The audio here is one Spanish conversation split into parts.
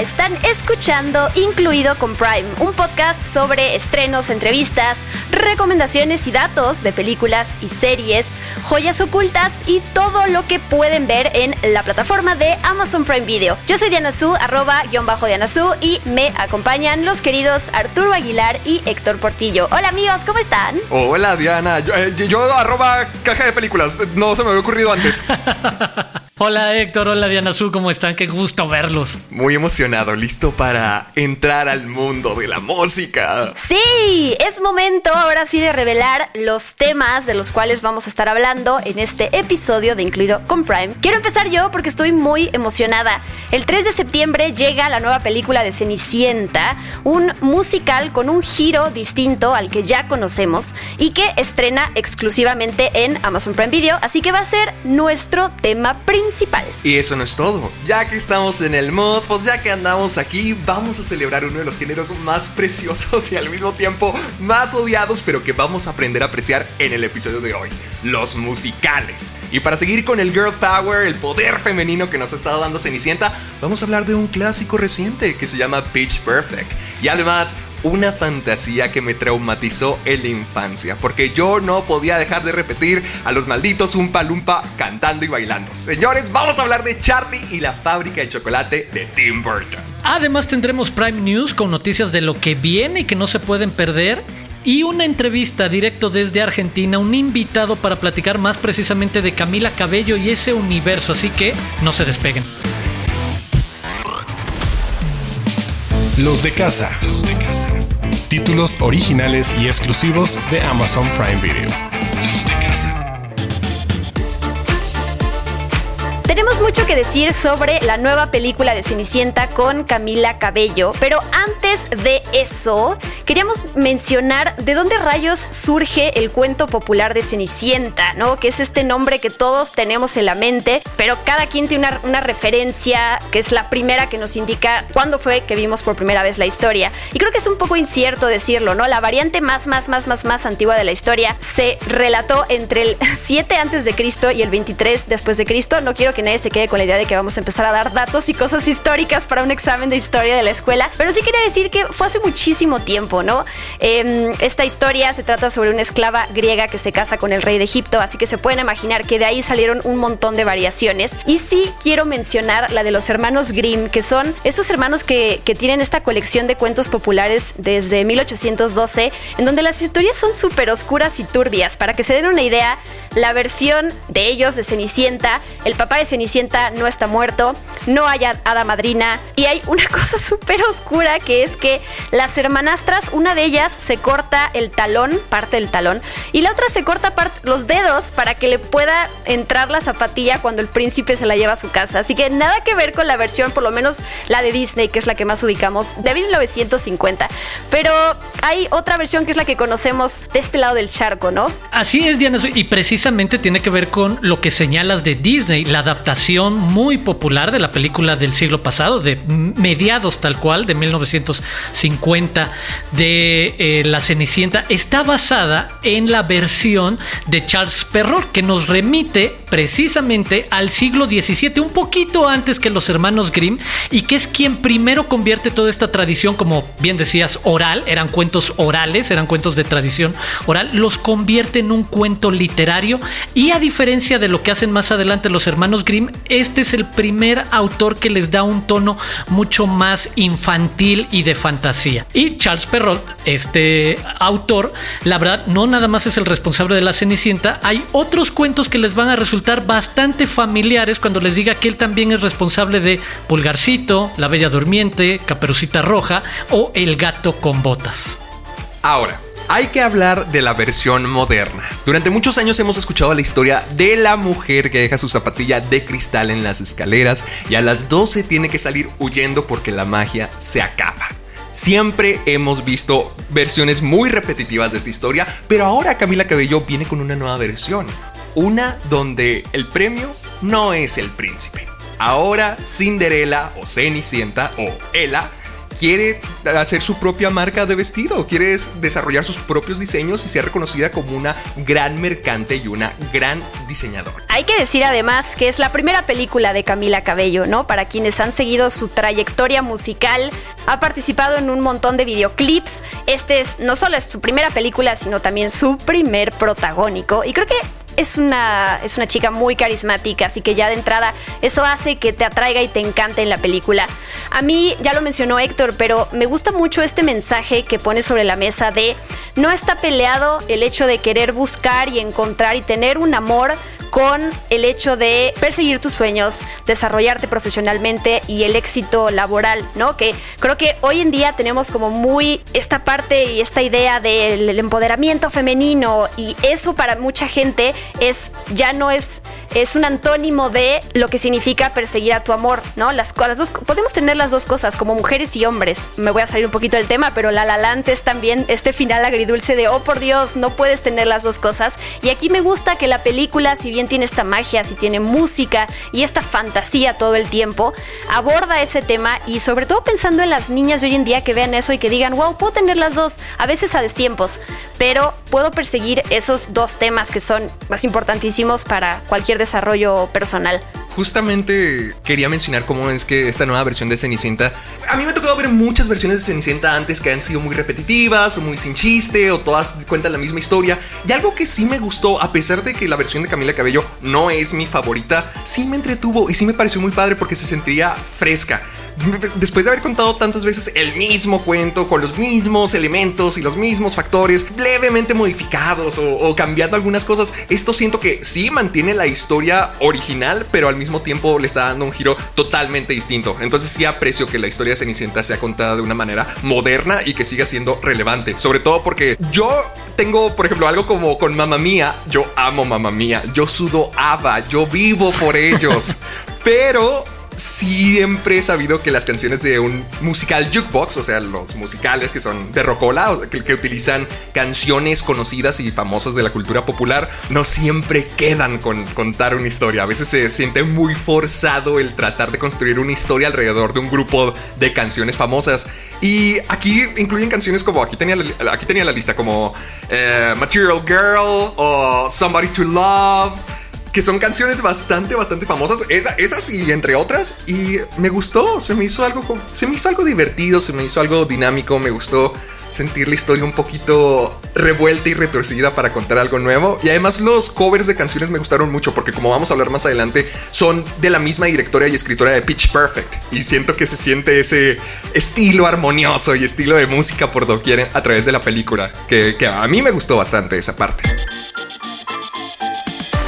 Están escuchando Incluido con Prime, un podcast sobre estrenos, entrevistas, recomendaciones y datos de películas y series, joyas ocultas y todo lo que pueden ver en la plataforma de Amazon Prime Video. Yo soy Diana Su, arroba guion bajo Diana Su, y me acompañan los queridos Arturo Aguilar y Héctor Portillo. Hola amigos, ¿cómo están? Hola Diana, yo, eh, yo arroba caja de películas, no se me había ocurrido antes. Hola Héctor, hola Diana Su, ¿cómo están? Qué gusto verlos. Muy emocionado, listo para entrar al mundo de la música. Sí, es momento ahora sí de revelar los temas de los cuales vamos a estar hablando en este episodio de Incluido con Prime. Quiero empezar yo porque estoy muy emocionada. El 3 de septiembre llega la nueva película de Cenicienta, un musical con un giro distinto al que ya conocemos y que estrena exclusivamente en Amazon Prime Video, así que va a ser nuestro tema principal y eso no es todo. Ya que estamos en el mod, pues ya que andamos aquí, vamos a celebrar uno de los géneros más preciosos y al mismo tiempo más odiados, pero que vamos a aprender a apreciar en el episodio de hoy, los musicales. Y para seguir con el girl power, el poder femenino que nos ha estado dando Cenicienta, vamos a hablar de un clásico reciente que se llama Pitch Perfect. Y además, una fantasía que me traumatizó en la infancia, porque yo no podía dejar de repetir a los malditos Umpa Lumpa cantando y bailando. Señores, vamos a hablar de Charlie y la fábrica de chocolate de Tim Burton. Además tendremos Prime News con noticias de lo que viene y que no se pueden perder. Y una entrevista directo desde Argentina, un invitado para platicar más precisamente de Camila Cabello y ese universo, así que no se despeguen. Los de casa. Títulos originales y exclusivos de Amazon Prime Video. Mucho que decir sobre la nueva película de Cenicienta con Camila Cabello, pero antes de eso, queríamos mencionar de dónde rayos surge el cuento popular de Cenicienta, ¿no? Que es este nombre que todos tenemos en la mente, pero cada quien tiene una, una referencia que es la primera que nos indica cuándo fue que vimos por primera vez la historia. Y creo que es un poco incierto decirlo, ¿no? La variante más, más, más, más, más antigua de la historia se relató entre el 7 antes de Cristo y el 23 después de Cristo. No quiero que nadie se quede con la idea de que vamos a empezar a dar datos y cosas históricas para un examen de historia de la escuela, pero sí quería decir que fue hace muchísimo tiempo, ¿no? Em, esta historia se trata sobre una esclava griega que se casa con el rey de Egipto, así que se pueden imaginar que de ahí salieron un montón de variaciones. Y sí quiero mencionar la de los hermanos Grimm, que son estos hermanos que, que tienen esta colección de cuentos populares desde 1812, en donde las historias son súper oscuras y turbias. Para que se den una idea, la versión de ellos de Cenicienta, el papá de Cenicienta no está muerto, no hay hada madrina y hay una cosa súper oscura que es que las hermanastras, una de ellas se corta el talón, parte del talón, y la otra se corta los dedos para que le pueda entrar la zapatilla cuando el príncipe se la lleva a su casa. Así que nada que ver con la versión, por lo menos la de Disney, que es la que más ubicamos, de 1950. Pero hay otra versión que es la que conocemos de este lado del charco, ¿no? Así es, Diana, y precisamente tiene que ver con lo que señalas de Disney, la adaptación muy popular de la película del siglo pasado, de mediados tal cual, de 1950, de eh, La Cenicienta, está basada en la versión de Charles Perrault, que nos remite precisamente al siglo XVII, un poquito antes que los hermanos Grimm, y que es quien primero convierte toda esta tradición, como bien decías, oral, eran cuentos orales, eran cuentos de tradición oral, los convierte en un cuento literario, y a diferencia de lo que hacen más adelante los hermanos Grimm, este es el primer autor que les da un tono mucho más infantil y de fantasía. Y Charles Perrault, este autor, la verdad, no nada más es el responsable de la Cenicienta, hay otros cuentos que les van a resultar bastante familiares cuando les diga que él también es responsable de Pulgarcito, La Bella Durmiente, Caperucita Roja o El Gato con Botas. Ahora, hay que hablar de la versión moderna. Durante muchos años hemos escuchado la historia de la mujer que deja su zapatilla de cristal en las escaleras y a las 12 tiene que salir huyendo porque la magia se acaba. Siempre hemos visto versiones muy repetitivas de esta historia, pero ahora Camila Cabello viene con una nueva versión. Una donde el premio no es el príncipe. Ahora Cinderella o Cenicienta o Ella quiere hacer su propia marca de vestido, quiere desarrollar sus propios diseños y ser reconocida como una gran mercante y una gran diseñadora. Hay que decir además que es la primera película de Camila Cabello, ¿no? Para quienes han seguido su trayectoria musical, ha participado en un montón de videoclips. Este es no solo es su primera película, sino también su primer protagónico. Y creo que es una, es una chica muy carismática, así que ya de entrada eso hace que te atraiga y te encante en la película. A mí, ya lo mencionó Héctor, pero me gusta mucho este mensaje que pone sobre la mesa de no está peleado el hecho de querer buscar y encontrar y tener un amor con el hecho de perseguir tus sueños, desarrollarte profesionalmente y el éxito laboral, ¿no? Que creo que hoy en día tenemos como muy esta parte y esta idea del empoderamiento femenino y eso para mucha gente es ya no es es un antónimo de lo que significa perseguir a tu amor, ¿no? Las, las dos podemos tener las dos cosas como mujeres y hombres. Me voy a salir un poquito del tema, pero La La es también este final agridulce de oh por Dios, no puedes tener las dos cosas. Y aquí me gusta que la película, si bien tiene esta magia, si tiene música y esta fantasía todo el tiempo, aborda ese tema y sobre todo pensando en las niñas de hoy en día que vean eso y que digan, wow, puedo tener las dos, a veces a destiempos, pero puedo perseguir esos dos temas que son más importantísimos para cualquier desarrollo personal justamente quería mencionar cómo es que esta nueva versión de Cenicienta. A mí me ha tocado ver muchas versiones de Cenicienta antes que han sido muy repetitivas o muy sin chiste o todas cuentan la misma historia. Y algo que sí me gustó, a pesar de que la versión de Camila Cabello no es mi favorita, sí me entretuvo y sí me pareció muy padre porque se sentía fresca después de haber contado tantas veces el mismo cuento con los mismos elementos y los mismos factores levemente modificados o, cambiando algunas cosas, esto siento que sí mantiene la historia original, pero al mismo tiempo le está dando un giro totalmente distinto. Entonces sí aprecio que la historia de Cenicienta sea contada de una manera moderna y que siga siendo relevante, sobre todo porque yo tengo, por ejemplo, algo como con Mamma Mía. Yo amo Mamma Mía. Yo sudo Ava. Yo vivo por ellos. Pero siempre he sabido que las canciones de un musical jukebox, o sea, los musicales que son de rocola, que, utilizan canciones conocidas y famosas de la cultura popular, no siempre quedan con contar una historia. A veces se siente muy forzado el tratar de construir una historia alrededor de un grupo de canciones famosas. Y aquí incluyen canciones como, aquí tenía la, aquí tenía la lista, como eh, Material Girl o Somebody to Love que son canciones bastante, bastante famosas. esas y entre otras. Y me gustó, se me hizo algo, se me hizo algo divertido, se me hizo algo dinámico, me gustó sentir la historia un poquito revuelta y retorcida para contar algo nuevo. Y además los covers de canciones me gustaron mucho porque como vamos a hablar más adelante, son de la misma directora y escritora de Pitch Perfect. Y siento que se siente ese estilo armonioso y estilo de música por doquier a través de la película, que, que a mí me gustó bastante esa parte.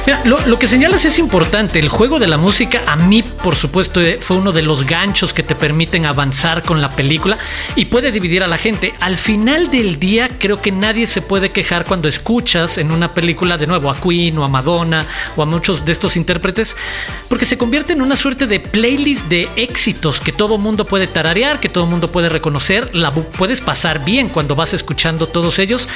Mira, lo, que señalas es importante. El juego de la música, a mí, por supuesto, eh, fue uno de los ganchos que te permiten avanzar con la película y puede dividir a la gente. Al final del día, creo que nadie se puede quejar cuando escuchas en una película de nuevo a Queen o a Madonna o a muchos de estos intérpretes, porque se convierte en una suerte de playlist de éxitos que todo mundo puede tararear, que todo mundo puede reconocer. La puedes pasar bien cuando vas escuchando todos ellos.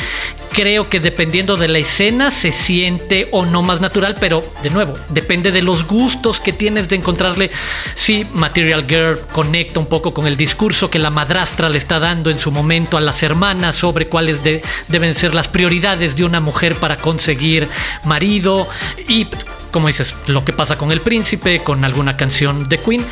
Creo que dependiendo de la escena se siente o no más natural pero de nuevo, depende de los gustos que tienes de encontrarle. Si Material Girl conecta un poco con el discurso que la madrastra le está dando en su momento a las hermanas sobre cuáles deben ser las prioridades de una mujer para conseguir marido y como dices, lo que pasa con el príncipe, con alguna canción de Queen.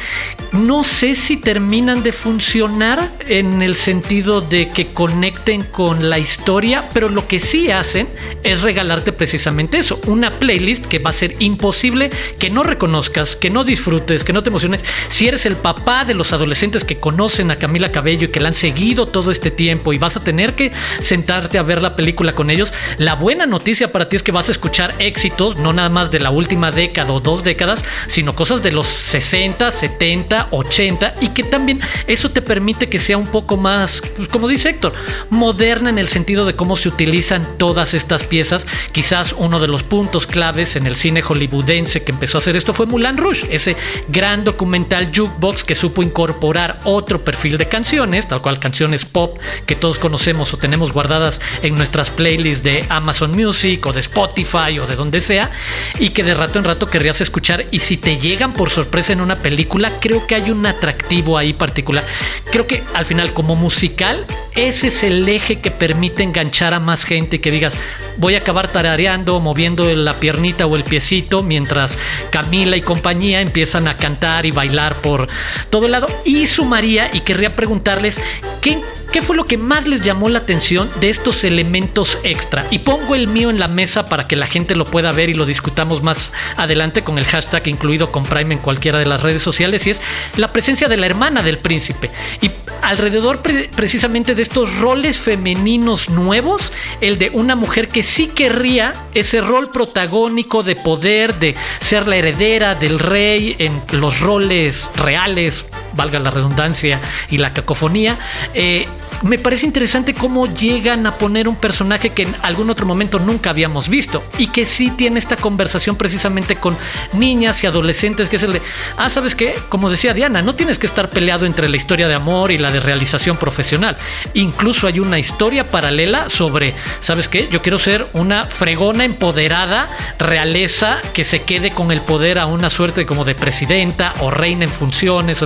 No sé si terminan de funcionar en el sentido de que conecten con la historia, pero lo que sí hacen es regalarte precisamente eso, una playlist que va a ser imposible que no reconozcas, que no disfrutes, que no te emociones. Si eres el papá de los adolescentes que conocen a Camila Cabello y que la han seguido todo este tiempo y vas a tener que sentarte a ver la película con ellos, la buena noticia para ti es que vas a escuchar éxitos, no nada más de la última última década o dos décadas, sino cosas de los 60, 70, 80 y que también eso te permite que sea un poco más, pues, como dice Héctor, moderna en el sentido de cómo se utilizan todas estas piezas. Quizás uno de los puntos claves en el cine hollywoodense que empezó a hacer esto fue Mulan Rouge, ese gran documental jukebox que supo incorporar otro perfil de canciones, tal cual canciones pop que todos conocemos o tenemos guardadas en nuestras playlists de Amazon Music o de Spotify o de donde sea, y que de rato en rato querrías escuchar y si te llegan por sorpresa en una película, creo que hay un atractivo ahí particular. Creo que al final como musical, ese es el eje que permite enganchar a más gente y que digas, voy a acabar tarareando, moviendo la piernita o el piecito mientras Camila y compañía empiezan a cantar y bailar por todo el lado. Y sumaría y querría preguntarles, ¿qué ¿Qué fue lo que más les llamó la atención de estos elementos extra? Y pongo el mío en la mesa para que la gente lo pueda ver y lo discutamos más adelante con el hashtag incluido con Prime en cualquiera de las redes sociales y es la presencia de la hermana del príncipe. Y alrededor precisamente de estos roles femeninos nuevos, el de una mujer que sí querría ese rol protagónico de poder, de ser la heredera del rey en los roles reales, valga la redundancia y la cacofonía. Eh, me parece interesante cómo llegan a poner un personaje que en algún otro momento nunca habíamos visto y que sí tiene esta conversación precisamente con niñas y adolescentes, que es el de, ah, ¿sabes qué? Como decía Diana, no tienes que estar peleado entre la historia de amor y la de realización profesional. Incluso hay una historia paralela sobre, ¿sabes qué? Yo quiero ser una fregona empoderada, realeza, que se quede con el poder a una suerte como de presidenta o reina en funciones.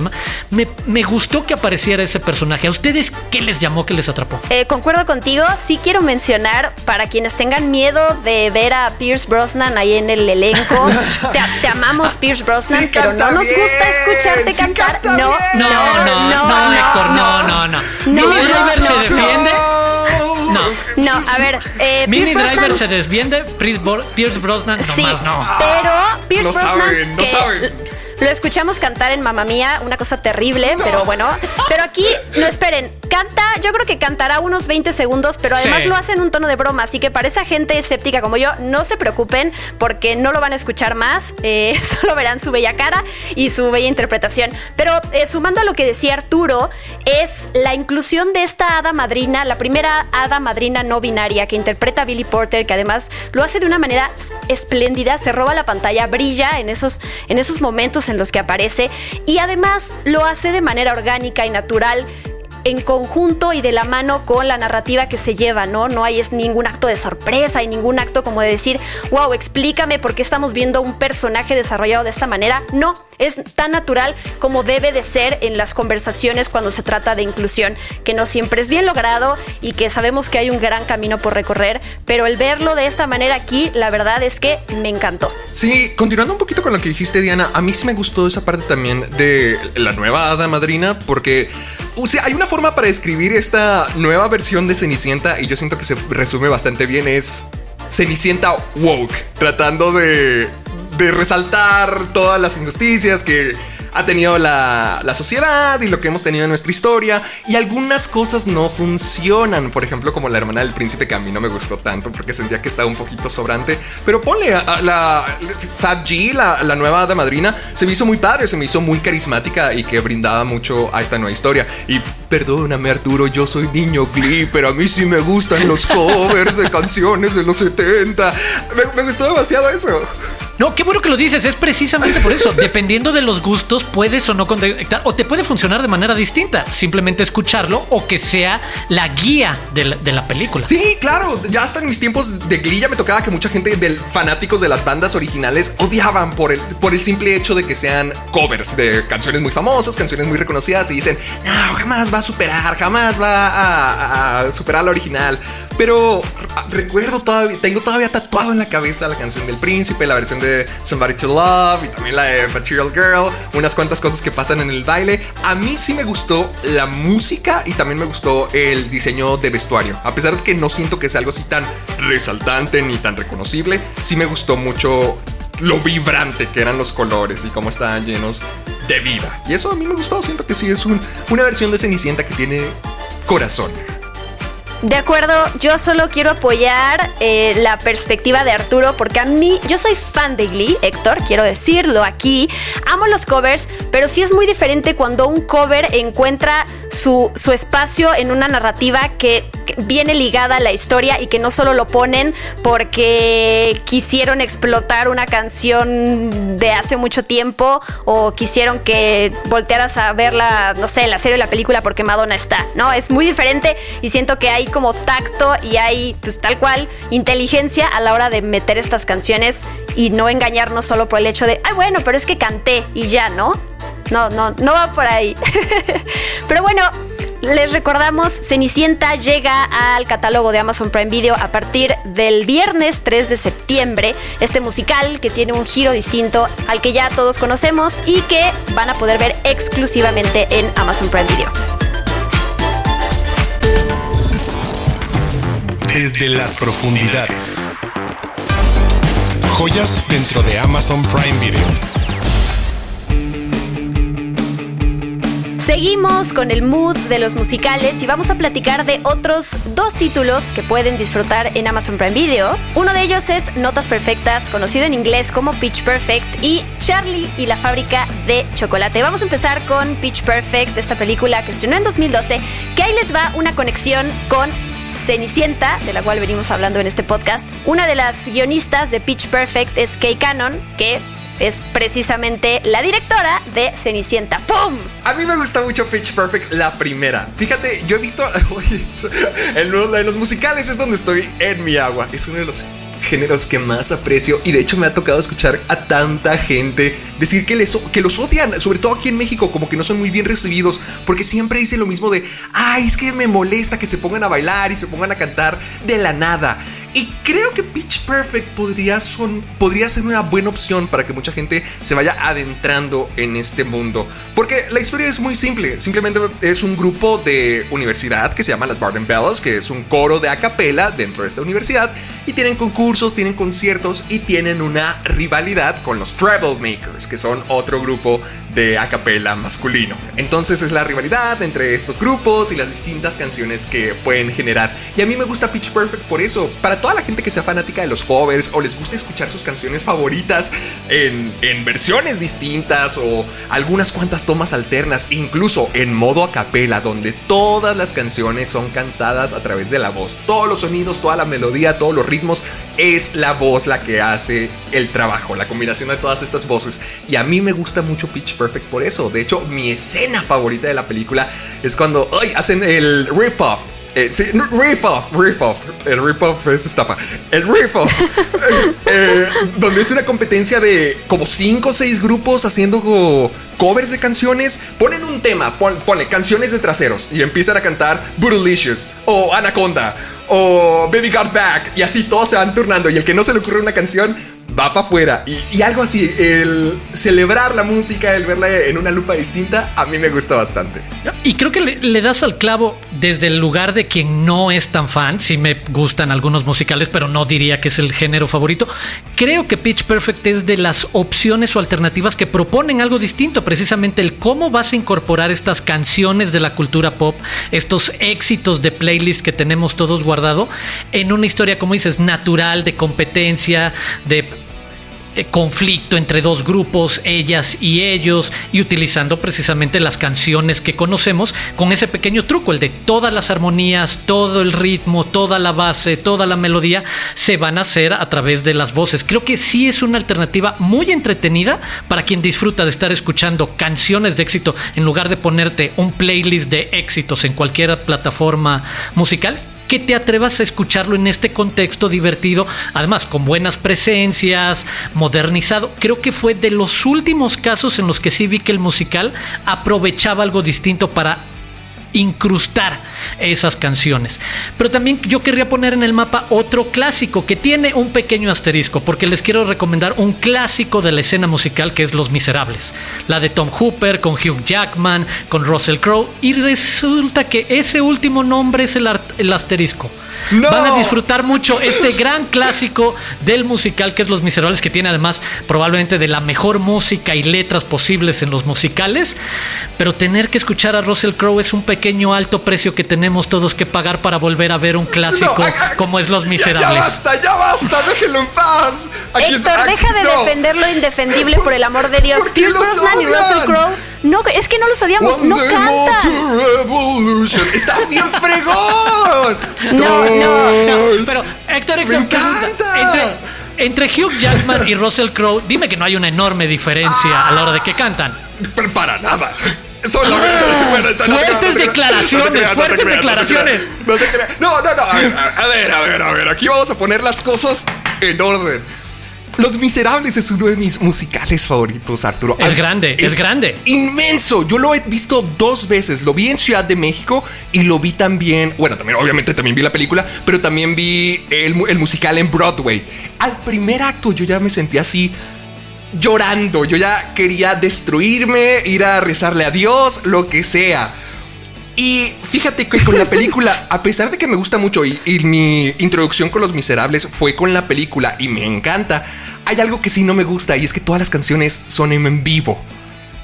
Me, me gustó que apareciera ese personaje. ¿A ustedes qué les llamó, que les atrapó? Eh, concuerdo contigo. Sí quiero mencionar, para quienes tengan miedo de ver a Pierce Brosnan ahí en el elenco, te, amamos Pierce Brosnan, pero no nos gusta escucharte cantar. No, no, no, no, no, Héctor, no, no, no. No, Driver se defiende. No. No, a ver. Eh, Mini Driver se desviende, Pierce Brosnan sí, nomás no. Pero Pierce no Brosnan. Saben, no saben. Lo escuchamos cantar en Mamma Mía, una cosa terrible, pero bueno. Pero aquí, no esperen, canta, yo creo que cantará unos 20 segundos, pero además lo hace en un tono de broma, así que para esa gente escéptica como yo, no se preocupen porque no lo van a escuchar más, eh, solo verán su bella cara y su bella interpretación. Pero eh, sumando a lo que decía Arturo, es la inclusión de esta hada madrina, la primera hada madrina no binaria que interpreta Billy Porter, que además lo hace de una manera espléndida, se roba la pantalla, brilla en esos, en esos momentos en los que aparece y además lo hace de manera orgánica y natural en conjunto y de la mano con la narrativa que se lleva, ¿no? No hay es ningún acto de sorpresa y ningún acto como de decir, wow, explícame por qué estamos viendo un personaje desarrollado de esta manera. No, es tan natural como debe de ser en las conversaciones cuando se trata de inclusión, que no siempre es bien logrado y que sabemos que hay un gran camino por recorrer, pero el verlo de esta manera aquí, la verdad es que me encantó. Sí, continuando un poquito con lo que dijiste, Diana, a mí sí me gustó esa parte también de la nueva hada madrina, porque o sea, hay una forma para describir esta nueva versión de Cenicienta y yo siento que se resume bastante bien. Es Cenicienta woke, tratando de, de resaltar todas las injusticias que ha tenido la, sociedad y lo que hemos tenido en nuestra historia. Y algunas cosas no funcionan. Por ejemplo, como la hermana del príncipe, que a mí no me gustó tanto porque sentía que estaba un poquito sobrante. Pero ponle a, la Fab G, la, la nueva de madrina, se me hizo muy padre, se me hizo muy carismática y que brindaba mucho a esta nueva historia. Y perdóname, Arturo, yo soy niño Glee, pero a mí sí me gustan los covers de canciones de los 70. me gustó demasiado eso. No, qué bueno que lo dices, es precisamente por eso. Dependiendo de los gustos, puedes o no conectar, o te puede funcionar de manera distinta. Simplemente escucharlo o que sea la guía de la, película. Sí, claro. Ya hasta en mis tiempos de Glee me tocaba que mucha gente de fanáticos de las bandas originales odiaban por el, por el simple hecho de que sean covers de canciones muy famosas, canciones muy reconocidas y dicen, no, jamás va a superar, jamás va a, a superar la original. Pero recuerdo todavía, tengo todavía tatuado en la cabeza la canción del príncipe, la versión de Somebody to Love y también la de Material Girl, unas cuantas cosas que pasan en el baile. A mí sí me gustó la música y también me gustó el diseño de vestuario. A pesar de que no siento que sea algo así tan resaltante ni tan reconocible, sí me gustó mucho lo vibrante que eran los colores y cómo estaban llenos de vida. Y eso a mí me gustó, siento que sí es una versión de Cenicienta que tiene corazón. De acuerdo, yo solo quiero apoyar eh, la perspectiva de Arturo porque a mí, yo soy fan de Glee, Héctor, quiero decirlo aquí. Amo los covers, pero sí es muy diferente cuando un cover encuentra su, su espacio en una narrativa que viene ligada a la historia y que no solo lo ponen porque quisieron explotar una canción de hace mucho tiempo o quisieron que voltearas a verla, no sé, la serie o la película porque Madonna está, ¿no? Es muy diferente y siento que hay como tacto y hay pues tal cual inteligencia a la hora de meter estas canciones y no engañarnos solo por el hecho de, ay, bueno, pero es que canté y ya, ¿no? No, no, no va por ahí. pero bueno, les recordamos, Cenicienta llega al catálogo de Amazon Prime Video a partir del viernes 3 de septiembre. Este musical que tiene un giro distinto al que ya todos conocemos y que van a poder ver exclusivamente en Amazon Prime Video. Desde las profundidades. Joyas dentro de Amazon Prime Video. Seguimos con el mood de los musicales y vamos a platicar de otros dos títulos que pueden disfrutar en Amazon Prime Video. Uno de ellos es Notas Perfectas, conocido en inglés como Pitch Perfect, y Charlie y la fábrica de chocolate. Vamos a empezar con Pitch Perfect, esta película que estrenó en 2012, que ahí les va una conexión con Cenicienta, de la cual venimos hablando en este podcast. Una de las guionistas de Pitch Perfect es Kay Cannon, que es precisamente la directora de Cenicienta. ¡Pum! A mí me gusta mucho Pitch Perfect, la primera. Fíjate, yo he visto. en los musicales es donde estoy en mi agua. Es uno de los géneros que más aprecio y de hecho me ha tocado escuchar a tanta gente decir que, les, que los odian, sobre todo aquí en México, como que no son muy bien recibidos porque siempre dicen lo mismo de, ay, es que me molesta que se pongan a bailar y se pongan a cantar de la nada. Y creo que Pitch Perfect podría, son, podría ser una buena opción para que mucha gente se vaya adentrando en este mundo. Porque la historia es muy simple. Simplemente es un grupo de universidad que se llama las Barden Bellas, que es un coro de a capella dentro de esta universidad. Y tienen concursos, tienen conciertos y tienen una rivalidad con los Makers, que son otro grupo de a capella masculino. Entonces es la rivalidad entre estos grupos y las distintas canciones que pueden generar. Y a mí me gusta Pitch Perfect por eso. Para toda la gente que sea fanática de los covers o les gusta escuchar sus canciones favoritas en, versiones distintas o algunas cuantas tomas alternas, incluso en modo a capela, donde todas las canciones son cantadas a través de la voz. Todos los sonidos, toda la melodía, todos los ritmos, es la voz la que hace el trabajo, la combinación de todas estas voces. Y a mí me gusta mucho Pitch Perfect por eso. De hecho, mi escena favorita de la película es cuando hacen el rip-off eh, sí, riff off, riff off. El riff off es estafa. El riff off. Eh, donde es una competencia de como 5 o 6 grupos haciendo covers de canciones. Ponen un tema, pone canciones de traseros y empiezan a cantar Bootylicious o Anaconda o Baby Got Back. Y así todos se van turnando. Y el que no se le ocurre una canción va para afuera. Y, algo así, el celebrar la música, el verla en una lupa distinta, a mí me gusta bastante. Y creo que le, das al clavo desde el lugar de quien no es tan fan. Sí me gustan algunos musicales, pero no diría que es el género favorito. Creo que Pitch Perfect es de las opciones o alternativas que proponen algo distinto, precisamente el cómo vas a incorporar estas canciones de la cultura pop, estos éxitos de playlist que tenemos todos guardado en una historia, como dices, natural, de competencia, de conflicto entre dos grupos, ellas y ellos, y utilizando precisamente las canciones que conocemos con ese pequeño truco, el de todas las armonías, todo el ritmo, toda la base, toda la melodía, se van a hacer a través de las voces. Creo que sí es una alternativa muy entretenida para quien disfruta de estar escuchando canciones de éxito en lugar de ponerte un playlist de éxitos en cualquier plataforma musical que te atrevas a escucharlo en este contexto divertido, además con buenas presencias, modernizado. Creo que fue de los últimos casos en los que sí vi que el musical aprovechaba algo distinto para incrustar esas canciones. Pero también yo querría poner en el mapa otro clásico que tiene un pequeño asterisco, porque les quiero recomendar un clásico de la escena musical que es Los Miserables, la de Tom Hooper con Hugh Jackman, con Russell Crowe, y resulta que ese último nombre es el, el asterisco. Van a disfrutar mucho este gran clásico del musical que es Los Miserables, que tiene además probablemente de la mejor música y letras posibles en los musicales. Pero tener que escuchar a Russell Crowe es un pequeño alto precio que tenemos todos que pagar para volver a ver un clásico como es Los Miserables. Ya, basta, ya basta, déjenlo en paz. Héctor, deja de defender lo indefendible por el amor de Dios. Pierce Brosnan y Russell Crowe no, es que no los odiamos, no cantan. Está bien fregón. No, no, no. Pero Héctor, Héctor, Me encanta. Entre, Hugh Jackman y Russell Crowe, dime que no hay una enorme diferencia a la hora de que cantan. Pero para nada. Son fuertes declaraciones, fuertes declaraciones. No, no, no. A ver, a ver, a ver, a ver. Aquí vamos a poner las cosas en orden. Los Miserables es uno de mis musicales favoritos, Arturo. Es grande, es grande. Inmenso. Yo lo he visto dos veces. Lo vi en Ciudad de México y lo vi también. Bueno, también, obviamente, también vi la película, pero también vi el, el musical en Broadway. Al primer acto yo ya me sentí así llorando. Yo ya quería destruirme, ir a rezarle a Dios, lo que sea. Y fíjate que con la película, a pesar de que me gusta mucho y, y mi introducción con Los Miserables fue con la película y me encanta, hay algo que sí no me gusta y es que todas las canciones son en, vivo.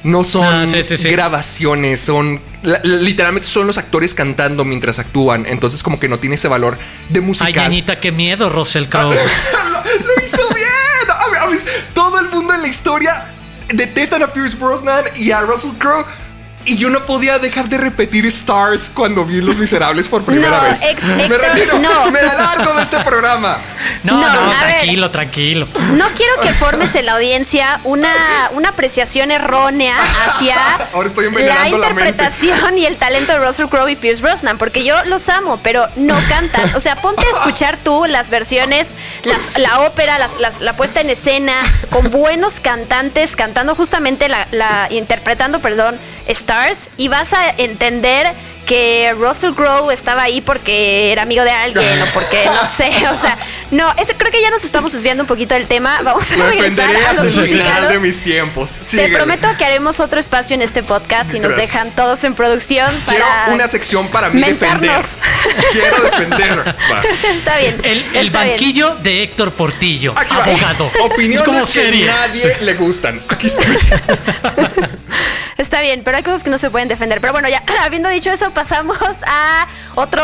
No son Ah, sí, sí, sí. grabaciones, son la- literalmente son los actores cantando mientras actúan. Entonces, como que no tiene ese valor de Ay, musical. ñañita, qué miedo, Russell Crowe. lo, lo hizo bien. Todo el mundo en la historia detestan a Pierce Brosnan y a Russell Crowe. Y yo no podía dejar de repetir Stars cuando vi Los Miserables por primera No, vez. Hec- me Héctor, retiro, no. me alargo de este programa. No, no, No, ver. tranquilo, tranquilo. No quiero que formes en la audiencia una, una apreciación errónea hacia Ahora estoy la interpretación y el talento de Russell Crowe y Pierce Brosnan, porque yo los amo, pero no cantan. O sea, ponte a escuchar tú las versiones, las- la ópera, las- las- la puesta en escena, con buenos cantantes cantando justamente la, la- interpretando, perdón, Stars, y vas a entender que Russell Crowe estaba ahí porque era amigo de alguien o porque no sé, o sea, no, ese creo que ya nos estamos desviando un poquito del tema. Vamos a regresar a los el final musicales. de mis tiempos. Te prometo que haremos otro espacio en este podcast y nos dejan todos en producción Quiero para una sección para mí defender. Quiero defender. Va. Está bien. El, el está bien. banquillo de Héctor Portillo, Aquí va. abogado. Es Opiniones como que serie. nadie le gustan. Aquí estoy. Está bien, pero hay cosas que no se pueden defender. Pero bueno, ya habiendo dicho eso, pasamos a otro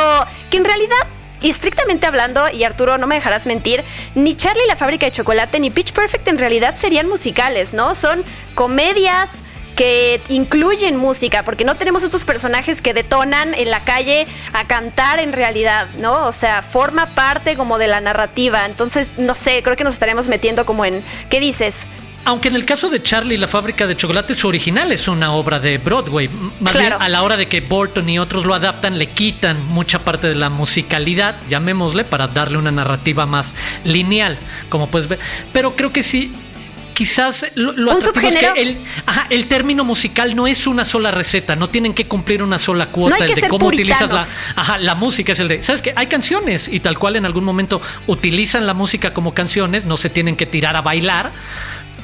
que en realidad, y estrictamente hablando, y Arturo, no me dejarás mentir, ni Charlie la fábrica de chocolate ni Pitch Perfect en realidad serían musicales, ¿no? Son comedias que incluyen música, porque no tenemos estos personajes que detonan en la calle a cantar en realidad, ¿no? O sea, forma parte como de la narrativa. Entonces, no sé, creo que nos estaremos metiendo como en, ¿qué dices? Aunque en el caso de Charlie y la fábrica de chocolate, su original es una obra de Broadway. Más Claro. bien, a la hora de que Burton y otros lo adaptan, le quitan mucha parte de la musicalidad, llamémosle, para darle una narrativa más lineal, como puedes ver. Pero creo que sí. Quizás lo, lo ¿Un atractivo es que el, ajá, el término musical no es una sola receta, no tienen que cumplir una sola cuota. No el de cómo utilizas la. Ajá, la música es el de. ¿Sabes qué? Hay canciones y tal cual en algún momento utilizan la música como canciones, no se tienen que tirar a bailar.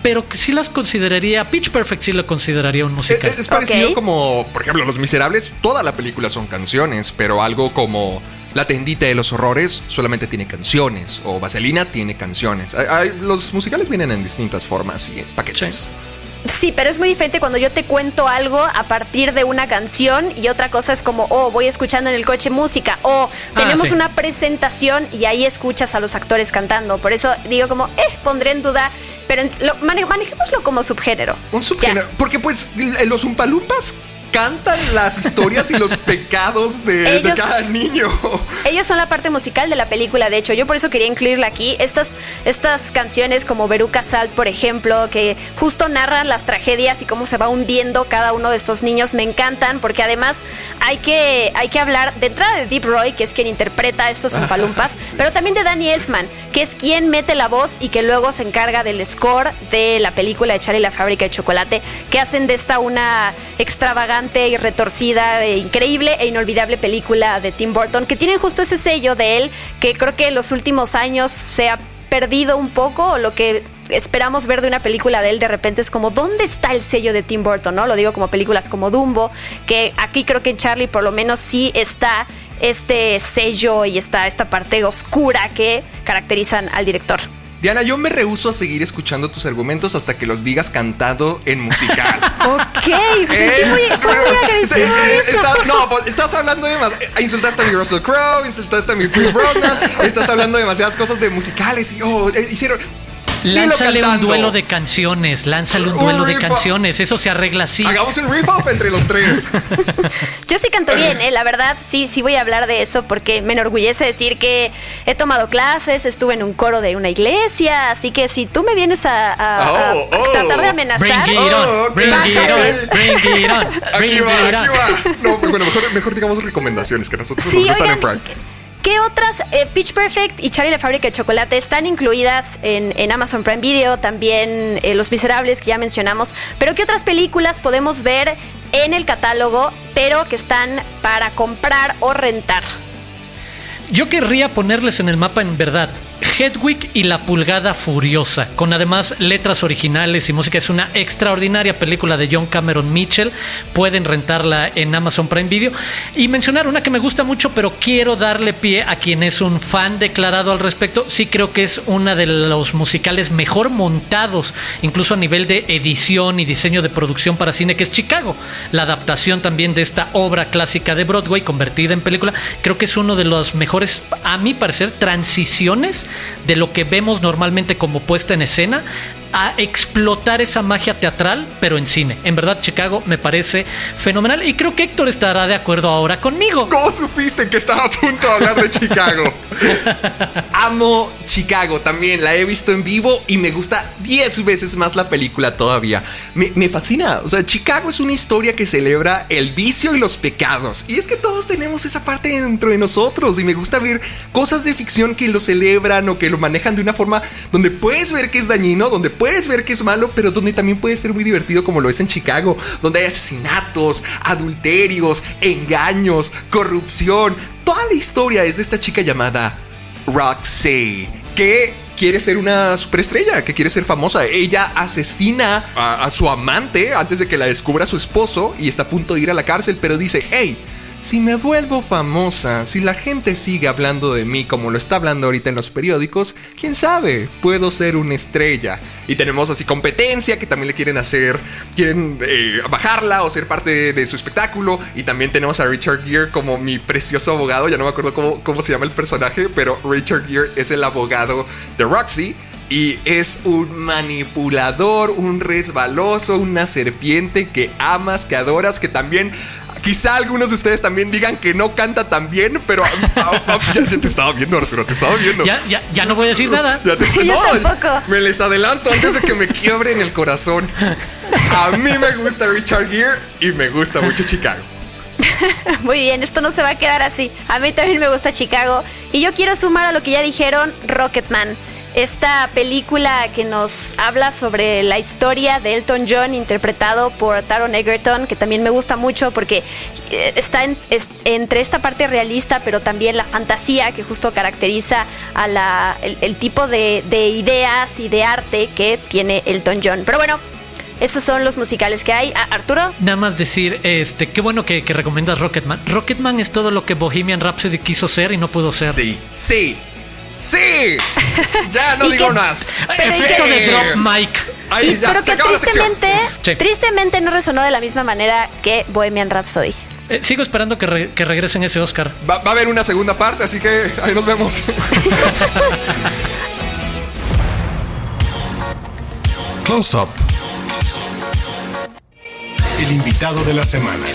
Pero que sí las consideraría. Pitch Perfect sí lo consideraría un musical. Es, es parecido como, por ejemplo, Los Miserables, toda la película son canciones, pero algo como La tendita de los horrores solamente tiene canciones, o Vaselina tiene canciones. Hay- hay- los musicales vienen en distintas formas y paquetes. Sí, pero es muy diferente cuando yo te cuento algo a partir de una canción y otra cosa es como, oh, voy escuchando en el coche música, o tenemos sí. una presentación y ahí escuchas a los actores cantando. Por eso digo como, eh, pondré en duda, pero lo- mane- manejémoslo como subgénero. Un subgénero. Porque pues los Umpalumpas cantan las historias y los pecados de, cada niño. Ellos son la parte musical de la película, de hecho. Yo por eso quería incluirla aquí. Estas, estas canciones como Veruca Salt, por ejemplo, que justo narran las tragedias y cómo se va hundiendo cada uno de estos niños, me encantan porque además hay que, hay que hablar de entrada de Deep Roy, que es quien interpreta estos Umpalumpas, pero también de Danny Elfman, que es quien mete la voz y que luego se encarga del score de la película de Charlie la fábrica de chocolate, que hacen de esta una extravagante y retorcida, e increíble e inolvidable película de Tim Burton, que tienen justo ese sello de él, que creo que en los últimos años se ha perdido un poco, o lo que esperamos ver de una película de él de repente es como, ¿dónde está el sello de Tim Burton? ¿no? Lo digo como películas como Dumbo, que aquí creo que en Charlie por lo menos sí está este sello y está esta parte oscura que caracterizan al director. Diana, yo me rehuso a seguir escuchando tus argumentos hasta que los digas cantado en musical. Ok, me sentí muy, fue muy agresivo Eh, eh, eso. está- no, pues, estás hablando de más. eh, Insultaste a mi Russell Crowe, insultaste a mi Chris Brosnan, estás hablando demasiadas cosas de musicales y oh, eh, hicieron. Lánzale un duelo de canciones, lánzale un Un duelo de riff-off. canciones, eso se arregla así. Hagamos un riff off entre los tres. Yo sí canto bien, ¿eh? la verdad, sí, sí voy a hablar de eso porque me enorgullece decir que he tomado clases, estuve en un coro de una iglesia, así que si tú me vienes a, Oh, a oh. tratar de Bring amenazar, it Oh, bring it on, bring it on, Aquí bring it va, aquí va. No, pues bueno, mejor, mejor digamos recomendaciones que nosotros Sí, nos gustan oigan, en Prime. ¿Qué otras? Eh, Pitch Perfect y Charlie la fábrica de chocolate están incluidas en, Amazon Prime Video, también eh, Los Miserables que ya mencionamos, pero ¿qué otras películas podemos ver en el catálogo, pero que están para comprar o rentar? Yo querría ponerles en el mapa en verdad Hedwig y la pulgada furiosa, con además letras originales y música. Es una extraordinaria película de John Cameron Mitchell. Pueden rentarla en Amazon Prime Video. Y mencionar una que me gusta mucho, pero quiero darle pie a quien es un fan declarado al respecto. Sí creo que es una de los musicales mejor montados, incluso a nivel de edición y diseño de producción para cine, que es Chicago. La adaptación también de esta obra clásica de Broadway convertida en película. Creo que es uno de los mejores, a mi parecer, transiciones de lo que vemos normalmente como puesta en escena a explotar esa magia teatral, pero en cine. En verdad, Chicago me parece fenomenal y creo que Héctor estará de acuerdo ahora conmigo. ¿Cómo supiste que estaba a punto de hablar de Chicago? Amo Chicago también, la he visto en vivo y me gusta 10 veces más la película todavía. Me, me, fascina, o sea, Chicago es una historia que celebra el vicio y los pecados. Y es que todos tenemos esa parte dentro de nosotros y me gusta ver cosas de ficción que lo celebran o que lo manejan de una forma donde puedes ver que es dañino, donde puedes ver que es malo, pero donde también puede ser muy divertido como lo es en Chicago, donde hay asesinatos, adulterios, engaños, corrupción. Toda la historia es de esta chica llamada Roxy, que quiere ser una superestrella, que quiere ser famosa. Ella asesina a, a, su amante antes de que la descubra su esposo y está a punto de ir a la cárcel, pero dice, hey, si me vuelvo famosa, si la gente sigue hablando de mí como lo está hablando ahorita en los periódicos, quién sabe, puedo ser una estrella. Y tenemos así competencia que también le quieren hacer, quieren eh, bajarla o ser parte de, su espectáculo. Y también tenemos a Richard Gere como mi precioso abogado, ya no me acuerdo cómo, cómo se llama el personaje, pero Richard Gere es el abogado de Roxy. Y es un manipulador, un resbaloso, una serpiente que amas, que adoras, que también Quizá algunos de ustedes también digan que no canta tan bien, pero ya, te estaba viendo, Arturo, te estaba viendo. Ya, ya, ya no voy a decir nada. Ya te, no, me les adelanto antes de que me quiebre en el corazón. A mí me gusta Richard Gere y me gusta mucho Chicago. Muy bien, esto no se va a quedar así. A mí también me gusta Chicago. Y yo quiero sumar a lo que ya dijeron Rocketman esta película que nos habla sobre la historia de Elton John interpretado por Taron Egerton, que también me gusta mucho porque eh, está entre esta parte realista, pero también la fantasía que justo caracteriza a la, el, tipo de, ideas y de arte que tiene Elton John. Pero bueno, esos son los musicales que hay. Ah, Arturo. Nada más decir, este, qué bueno que, que, recomiendas Rocketman. Rocketman es todo lo que Bohemian Rhapsody quiso ser y no pudo ser. Sí, sí, ¡Sí! Ya no digo más. Efecto de drop mic. Ahí, ya, pero que tristemente, tristemente no resonó de la misma manera que Bohemian Rhapsody. Eh, sigo esperando que, regresen ese Oscar. Va, a haber una segunda parte, así que ahí nos vemos. Close Up. El invitado de la semana.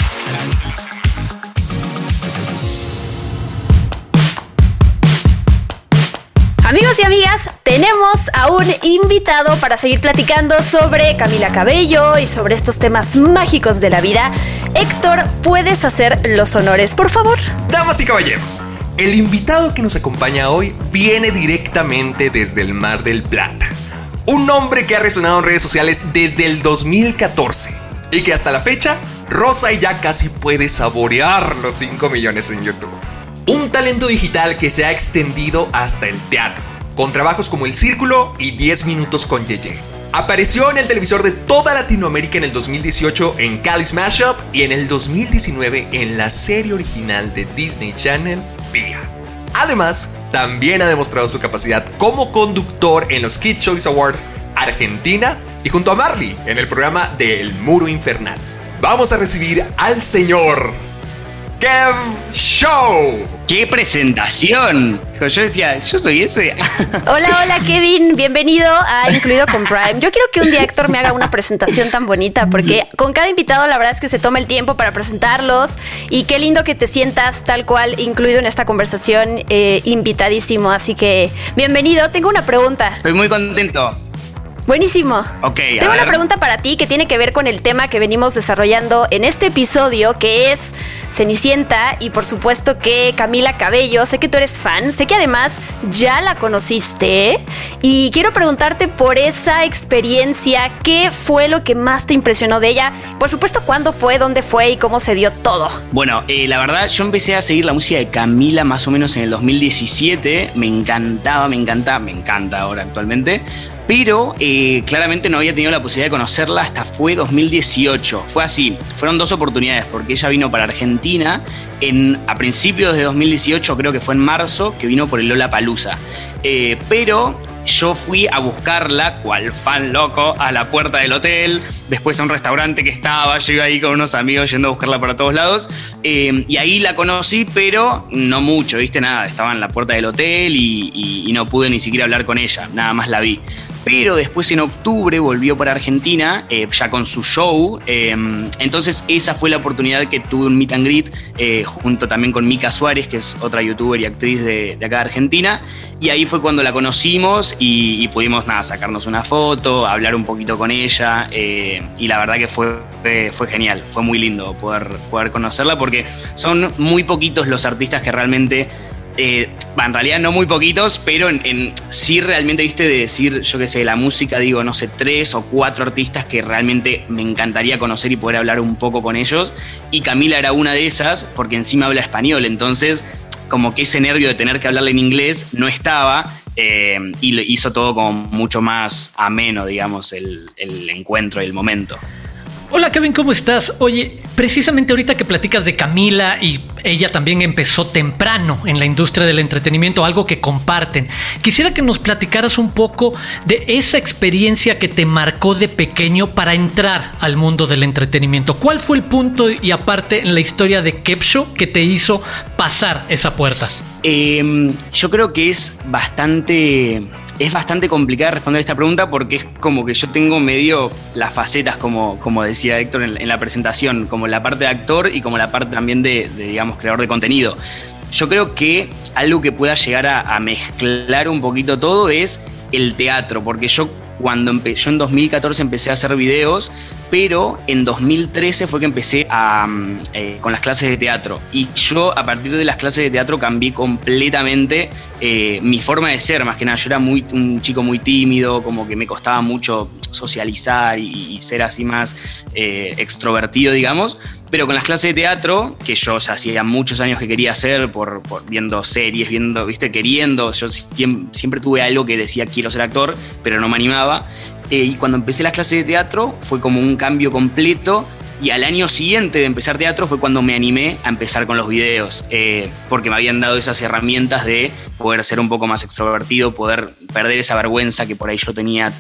Amigos y amigas, tenemos a un invitado para seguir platicando sobre Camila Cabello y sobre estos temas mágicos de la vida. Héctor, ¿puedes hacer los honores, por favor? Damas y caballeros, el invitado que nos acompaña hoy viene directamente desde el Mar del Plata. Un nombre que ha resonado en redes sociales desde el 2014 y que hasta la fecha Rosa ya casi puede saborear los 5 millones en YouTube. Un talento digital que se ha extendido hasta el teatro, con trabajos como El Círculo y 10 Minutos con Yeye. Apareció en el televisor de toda Latinoamérica en el 2018 en Cali Smash Up y en el 2019 en la serie original de Disney Channel, Via. Además, también ha demostrado su capacidad como conductor en los Kid Choice Awards Argentina y junto a Marley en el programa de El Muro Infernal. Vamos a recibir al señor Kev Show. ¡Qué presentación! Yo decía, yo soy ese. Hola, hola Kevin, bienvenido a Incluido con Prime. Yo quiero que un día Héctor me haga una presentación tan bonita porque con cada invitado la verdad es que se toma el tiempo para presentarlos y qué lindo que te sientas tal cual incluido en esta conversación, eh, invitadísimo. Así que bienvenido, tengo una pregunta. Estoy muy contento. Buenísimo. Ok, a Tengo una ver. pregunta para ti que tiene que ver con el tema que venimos desarrollando en este episodio, que es Cenicienta y por supuesto que Camila Cabello. Sé que tú eres fan, sé que además ya la conociste y quiero preguntarte por esa experiencia, ¿qué fue lo que más te impresionó de ella? Por supuesto, ¿cuándo fue, dónde fue y cómo se dio todo? Bueno, eh, la verdad, yo empecé a seguir la música de Camila más o menos en el 2017. Me encantaba, me encanta, me encanta ahora actualmente. Pero eh, claramente no había tenido la posibilidad de conocerla hasta fue 2018. Fue así, fueron dos oportunidades, porque ella vino para Argentina en, a principios de 2018, creo que fue en marzo, que vino por el Lola Palusa. pero yo fui a buscarla, cual fan loco, a la puerta del hotel, después a un restaurante que estaba, yo iba ahí con unos amigos yendo a buscarla para todos lados, eh, y ahí la conocí, pero no mucho, viste, nada, estaba en la puerta del hotel y no pude ni siquiera hablar con ella, nada más la vi. Pero después en octubre volvió para Argentina, eh, ya con su show. eh, entonces esa fue la oportunidad que tuve un meet and greet, eh, junto también con Mika Suárez, que es otra youtuber y actriz de, acá de Argentina. Y ahí fue cuando la conocimos y, y pudimos nada, sacarnos una foto, hablar un poquito con ella. eh, y la verdad que fue, fue genial, fue muy lindo poder, poder conocerla porque son muy poquitos los artistas que realmente eh, en realidad no muy poquitos, pero en- sí realmente, viste, de decir, yo qué sé, la música, digo, no sé, tres o cuatro artistas que realmente me encantaría conocer y poder hablar un poco con ellos. Y Camila era una de esas, porque encima habla español, entonces como que ese nervio de tener que hablarle en inglés no estaba. eh, y lo hizo todo como mucho más ameno, digamos, el, el encuentro y el momento. Hola Kevin, ¿cómo estás? Oye, precisamente ahorita que platicas de Camila y ella también empezó temprano en la industria del entretenimiento, algo que comparten. Quisiera que nos platicaras un poco de esa experiencia que te marcó de pequeño para entrar al mundo del entretenimiento. ¿Cuál fue el punto y aparte en la historia de Kepsho que te hizo pasar esa puerta? Eh, yo creo que es bastante. Es bastante complicada responder esta pregunta porque es como que yo tengo medio las facetas, como, como decía Héctor en, en la presentación, como la parte de actor y como la parte también de, digamos, creador de contenido. Yo creo que algo que pueda llegar a, a mezclar un poquito todo es el teatro, porque yo cuando empe- yo en 2014 empecé a hacer videos, pero en 2013 fue que empecé mm, eh, con las clases de teatro. Y yo a partir de las clases de teatro cambié completamente eh, mi forma de ser, más que nada. Yo era un chico muy tímido, como que me costaba mucho socializar y, ser así más eh, extrovertido, digamos. Pero con las clases de teatro, que yo ya hacía muchos años que quería hacer, por, viendo series, viendo, viste, queriendo, yo siem- siempre tuve algo que decía quiero ser actor, pero no me animaba. Eh, y cuando empecé las clases de teatro fue como un cambio completo. Y al año siguiente de empezar teatro fue cuando me animé a empezar con los videos, eh, porque me habían dado esas herramientas de poder ser un poco más extrovertido, poder perder esa vergüenza que por ahí yo tenía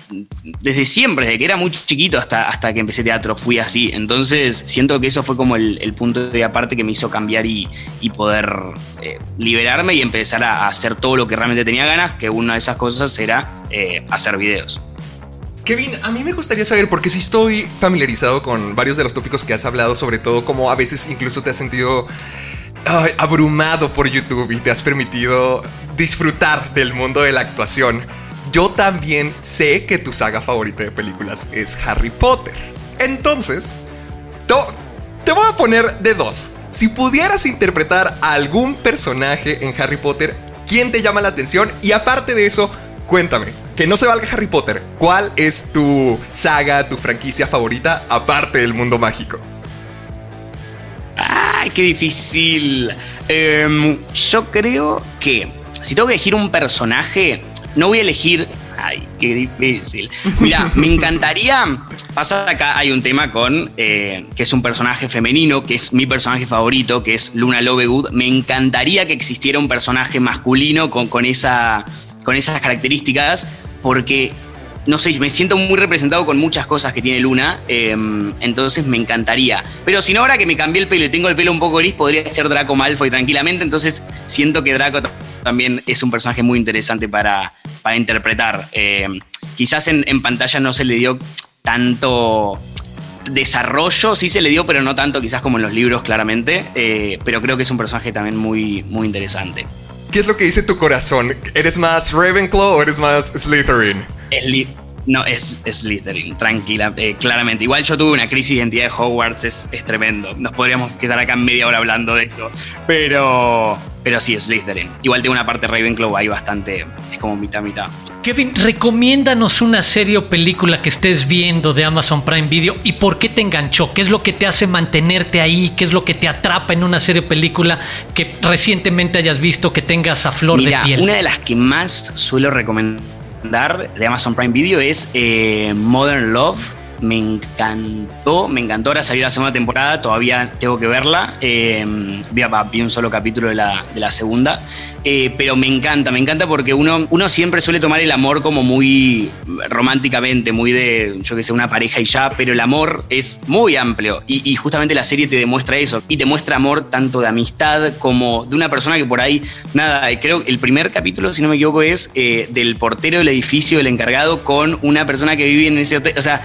desde siempre, desde que era muy chiquito hasta, hasta que empecé teatro, fui así. Entonces siento que eso fue como el, el punto de aparte que me hizo cambiar y, y poder eh, liberarme y empezar a, a hacer todo lo que realmente tenía ganas, que una de esas cosas era eh, hacer videos. Kevin, a mí me gustaría saber, porque sí estoy familiarizado con varios de los tópicos que has hablado, sobre todo como a veces incluso te has sentido abrumado por YouTube y te has permitido disfrutar del mundo de la actuación. Yo también sé que tu saga favorita de películas es Harry Potter. Entonces, to- te voy a poner de dos. Si pudieras interpretar a algún personaje en Harry Potter, ¿quién te llama la atención? Y aparte de eso, cuéntame, que no se valga Harry Potter, ¿cuál es tu saga, tu franquicia favorita aparte del mundo mágico? ¡Ay, qué difícil! Em, yo creo que si tengo que elegir un personaje, no voy a elegir. ¡Ay, qué difícil! Mira, me encantaría. Pasa acá, hay un tema con eh, que es un personaje femenino, que es mi personaje favorito, que es Luna Lovegood. Me encantaría que existiera un personaje masculino con, con, esa, con esas características, porque no sé, me siento muy representado con muchas cosas que tiene Luna, eh, entonces me encantaría. Pero si no, ahora que me cambié el pelo y tengo el pelo un poco gris, podría ser Draco Malfoy tranquilamente, entonces siento que Draco también es un personaje muy interesante para, para interpretar. Eh, quizás en, en pantalla no se le dio tanto desarrollo, sí se le dio, pero no tanto quizás como en los libros, claramente, eh, pero creo que es un personaje también muy, muy interesante. ¿Qué es lo que dice tu corazón? ¿Eres más Ravenclaw o eres más Slytherin? Sly- No, es, Slytherin, tranquila, eh, claramente. Igual yo tuve una crisis de identidad de Hogwarts, es, es, tremendo. Nos podríamos quedar acá media hora hablando de eso. Pero, pero sí, es Slytherin. Igual tengo una parte Ravenclaw ahí bastante, es como mitad, mitad. Kevin, recomiéndanos una serie o película que estés viendo de Amazon Prime Video y por qué te enganchó, qué es lo que te hace mantenerte ahí, qué es lo que te atrapa en una serie o película que recientemente hayas visto que tengas a flor Mira, de piel. Una de las que más suelo recomendar de Amazon Prime Video es eh, Modern Love me encantó, me encantó. Ahora salió la segunda temporada, todavía tengo que verla. Eh, vi, un solo capítulo de la, de la segunda. Eh, pero me encanta, me encanta porque uno, uno siempre suele tomar el amor como muy románticamente, muy de, yo que sé, una pareja y ya, pero el amor es muy amplio y, justamente la serie te demuestra eso y te muestra amor tanto de amistad como de una persona que por ahí, nada, creo que el primer capítulo, si no me equivoco, es eh, del portero del edificio, del encargado, con una persona que vive en ese hotel, o sea,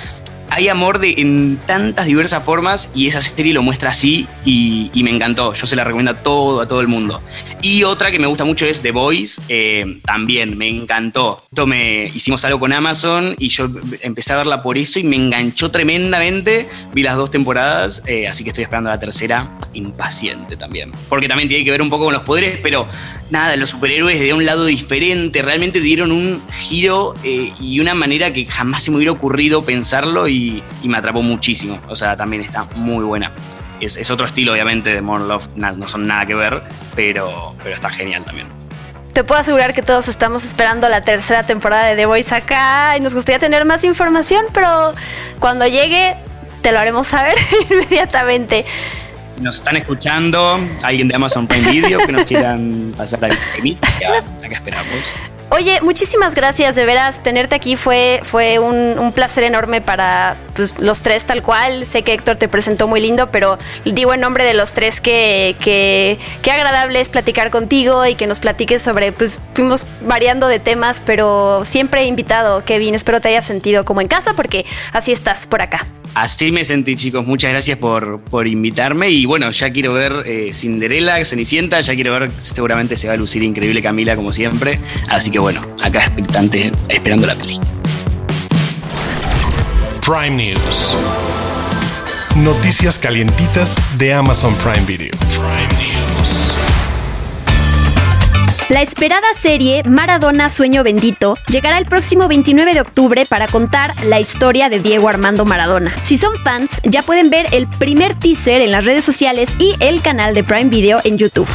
hay amor de, en tantas diversas formas y esa serie lo muestra así y, me encantó. Yo se la recomiendo a todo, a todo el mundo. Y otra que me gusta mucho es The Voice, eh, también me encantó. Esto me, hicimos algo con Amazon y yo empecé a verla por eso y me enganchó tremendamente. Vi las dos temporadas, eh, así que estoy esperando la tercera impaciente también. Porque también tiene que ver un poco con los poderes, pero nada, los superhéroes de un lado diferente, realmente dieron un giro eh, y una manera que jamás se me hubiera ocurrido pensarlo y, y, me atrapó muchísimo. O sea, también está muy buena. Es, es otro estilo, obviamente, de More Love, no, no son nada que ver, pero, pero está genial también. Te puedo asegurar que todos estamos esperando la tercera temporada de The Voice acá y nos gustaría tener más información, pero cuando llegue te lo haremos saber inmediatamente. Nos están escuchando, alguien de Amazon Prime Video que nos quieran pasar la acá, acá esperamos. Oye, muchísimas gracias, de veras, tenerte aquí fue, fue un, placer enorme para pues, los tres tal cual. Sé que Héctor te presentó muy lindo, pero digo en nombre de los tres que, que, que agradable es platicar contigo y que nos platiques sobre, pues fuimos variando de temas, pero siempre invitado, Kevin. Espero te hayas sentido como en casa porque así estás por acá. Así me sentí, chicos. Muchas gracias por, por invitarme. Y bueno, ya quiero ver eh, Cinderella, Cenicienta. Ya quiero ver, seguramente se va a lucir increíble Camila, como siempre. Así que bueno, acá expectante, esperando la peli. Prime News. Noticias calientitas de Amazon Prime Video. Prime News. La esperada serie Maradona Sueño Bendito llegará el próximo 29 de octubre para contar la historia de Diego Armando Maradona. Si son fans, ya pueden ver el primer teaser en las redes sociales y el canal de Prime Video en YouTube.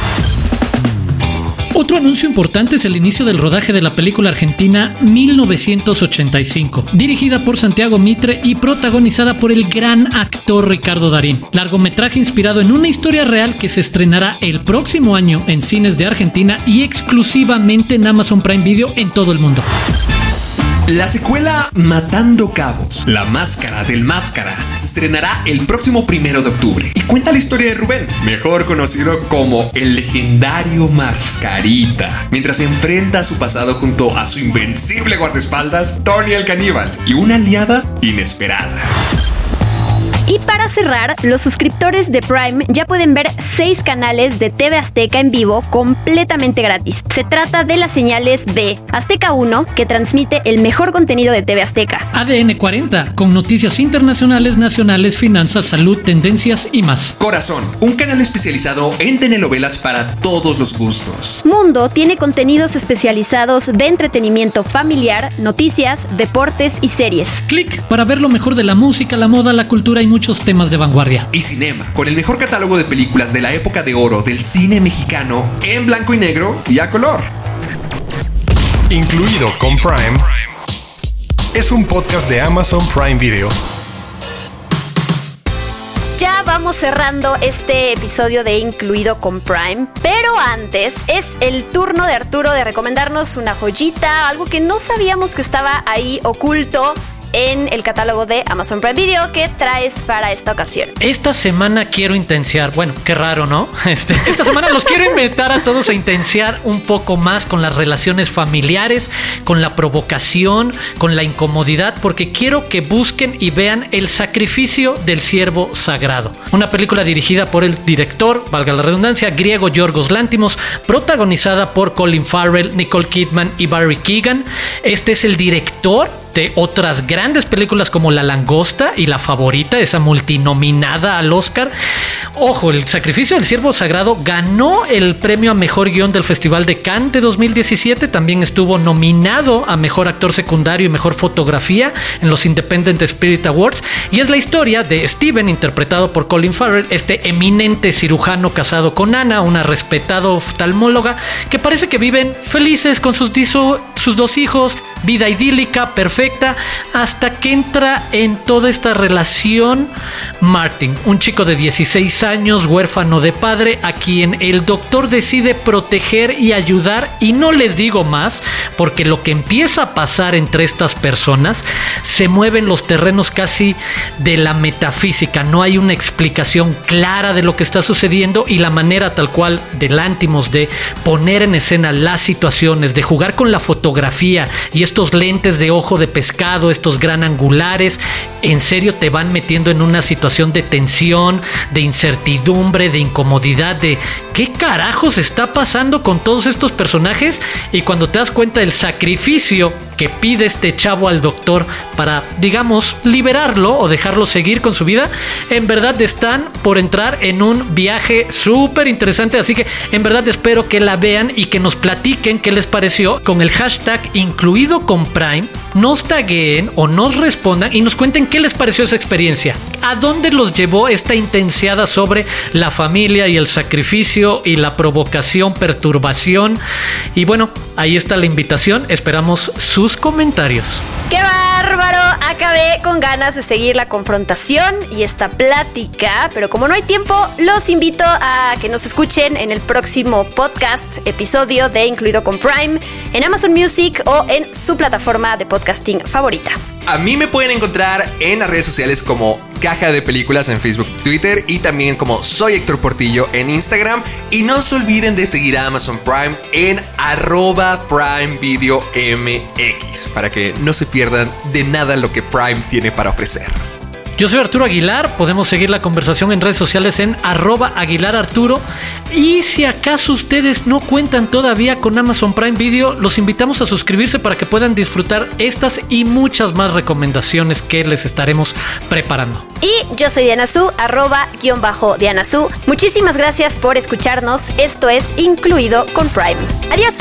Otro anuncio importante es el inicio del rodaje de la película argentina 1985, dirigida por Santiago Mitre y protagonizada por el gran actor Ricardo Darín. Largometraje inspirado en una historia real que se estrenará el próximo año en cines de Argentina y exclusivamente en Amazon Prime Video en todo el mundo. La secuela Matando Cabos, La Máscara del Máscara, se estrenará el próximo primero de octubre y cuenta la historia de Rubén, mejor conocido como el legendario Mascarita, mientras enfrenta a su pasado junto a su invencible guardaespaldas, Tony el Caníbal, y una aliada inesperada. Y para cerrar, los suscriptores de Prime ya pueden ver seis canales de TV Azteca en vivo completamente gratis. Se trata de las señales de Azteca 1, que transmite el mejor contenido de TV Azteca. ADN 40, con noticias internacionales, nacionales, finanzas, salud, tendencias y más. Corazón, un canal especializado en telenovelas para todos los gustos. Mundo tiene contenidos especializados de entretenimiento familiar, noticias, deportes y series. Click para ver lo mejor de la música, la moda, la cultura y muchos temas de vanguardia. Y Cinema, con el mejor catálogo de películas de la época de oro del cine mexicano en blanco y negro y a color. Incluido con Prime, es un podcast de Amazon Prime Video. Ya vamos cerrando este episodio de Incluido con Prime, pero antes es el turno de Arturo de recomendarnos una joyita, algo que no sabíamos que estaba ahí oculto en el catálogo de Amazon Prime Video que traes para esta ocasión. Esta semana quiero intensiar, bueno, qué raro, ¿no? Este, esta semana los quiero invitar a todos a intensiar un poco más con las relaciones familiares, con la provocación, con la incomodidad, porque quiero que busquen y vean El sacrificio del siervo sagrado, una película dirigida por el director, valga la redundancia, griego Yorgos Lántimos, protagonizada por Colin Farrell, Nicole Kidman y Barry Keegan. Este es el director de otras grandes películas como La Langosta y La Favorita, esa multinominada al Oscar. Ojo, El Sacrificio del Siervo Sagrado ganó el premio a Mejor Guión del Festival de Cannes de 2017. También estuvo nominado a Mejor Actor Secundario y Mejor Fotografía en los Independent Spirit Awards. Y es la historia de Steven, interpretado por Colin Farrell, este eminente cirujano casado con Anna, una respetada oftalmóloga, que parece que viven felices con sus, sus dos hijos, vida idílica, perfecta, hasta que entra en toda esta relación Martin, un chico de 16 años, huérfano de padre, a quien el doctor decide proteger y ayudar, y no les digo más, porque lo que empieza a pasar entre estas personas se mueven los terrenos casi de la metafísica, no hay una explicación clara de lo que está sucediendo y la manera tal cual de Lántimos de poner en escena las situaciones, de jugar con la fotografía y estos lentes de ojo de pescado, estos gran angulares, en serio te van metiendo en una situación de tensión, de incertidumbre, de incomodidad, de qué carajos está pasando con todos estos personajes y cuando te das cuenta del sacrificio que pide este chavo al doctor para, digamos, liberarlo o dejarlo seguir con su vida, en verdad están por entrar en un viaje súper interesante, así que en verdad espero que la vean y que nos platiquen qué les pareció con el hashtag incluido con Prime, nos tagueen o nos respondan y nos cuenten qué les pareció esa experiencia, a dónde los llevó esta intensiada sobre la familia y el sacrificio y la provocación, perturbación y bueno, ahí está la invitación, esperamos su comentarios. Acabé con ganas de seguir la confrontación y esta plática, pero como no hay tiempo, los invito a que nos escuchen en el próximo podcast, episodio de Incluido con Prime, en Amazon Music o en su plataforma de podcasting favorita. A mí me pueden encontrar en las redes sociales como Caja de Películas en Facebook, Twitter y también como Soy Héctor Portillo en Instagram. Y no se olviden de seguir a Amazon Prime en arroba Prime Video MX para que no se pierdan de nada lo que Prime tiene para ofrecer. Yo soy Arturo Aguilar, podemos seguir la conversación en redes sociales en arroba Aguilar Arturo. Y si acaso ustedes no cuentan todavía con Amazon Prime Video, los invitamos a suscribirse para que puedan disfrutar estas y muchas más recomendaciones que les estaremos preparando. Y yo soy Diana Su, arroba guion bajo Diana Su. Muchísimas gracias por escucharnos. Esto es Incluido con Prime. Adiós.